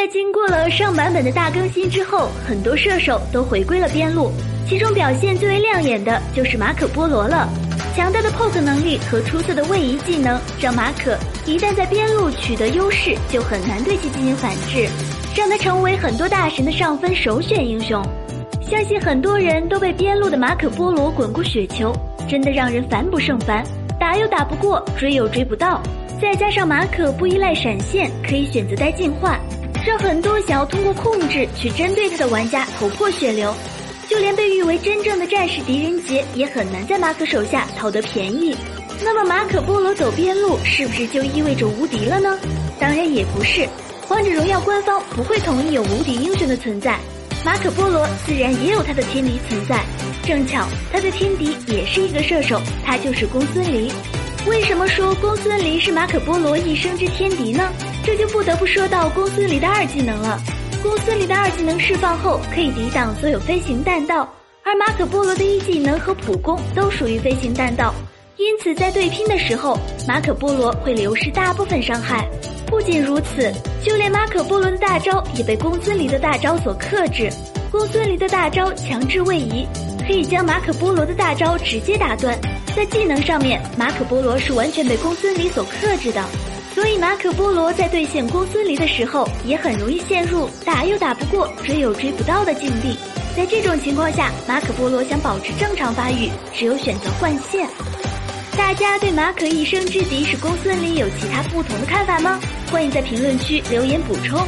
在经过了上版本的大更新之后，很多射手都回归了边路，其中表现最为亮眼的就是马可波罗了。强大的 poke 能力和出色的位移技能，让马可一旦在边路取得优势，就很难对其进行反制，让他成为很多大神的上分首选英雄。相信很多人都被边路的马可波罗滚过雪球，真的让人烦不胜烦，打又打不过，追又追不到。再加上马可不依赖闪现，可以选择带净化。让很多想要通过控制去针对他的玩家头破血流，就连被誉为真正的战士狄仁杰也很难在马可手下讨得便宜。那么马可波罗走边路是不是就意味着无敌了呢？当然也不是，王者荣耀官方不会同意有无敌英雄的存在，马可波罗自然也有他的天敌存在。正巧他的天敌也是一个射手，他就是公孙离。为什么说公孙离是马可波罗一生之天敌呢？不说到公孙离的二技能了。公孙离的二技能释放后，可以抵挡所有飞行弹道，而马可波罗的一技能和普攻都属于飞行弹道，因此在对拼的时候，马可波罗会流失大部分伤害。不仅如此，就连马可波罗的大招也被公孙离的大招所克制。公孙离的大招强制位移，可以将马可波罗的大招直接打断。在技能上面，马可波罗是完全被公孙离所克制的，所以马可波罗在对线公孙离的时候，也很容易陷入打又打不过、追又追不到的境地。在这种情况下，马可波罗想保持正常发育，只有选择换线。大家对马可一生之敌是公孙离有其他不同的看法吗？欢迎在评论区留言补充。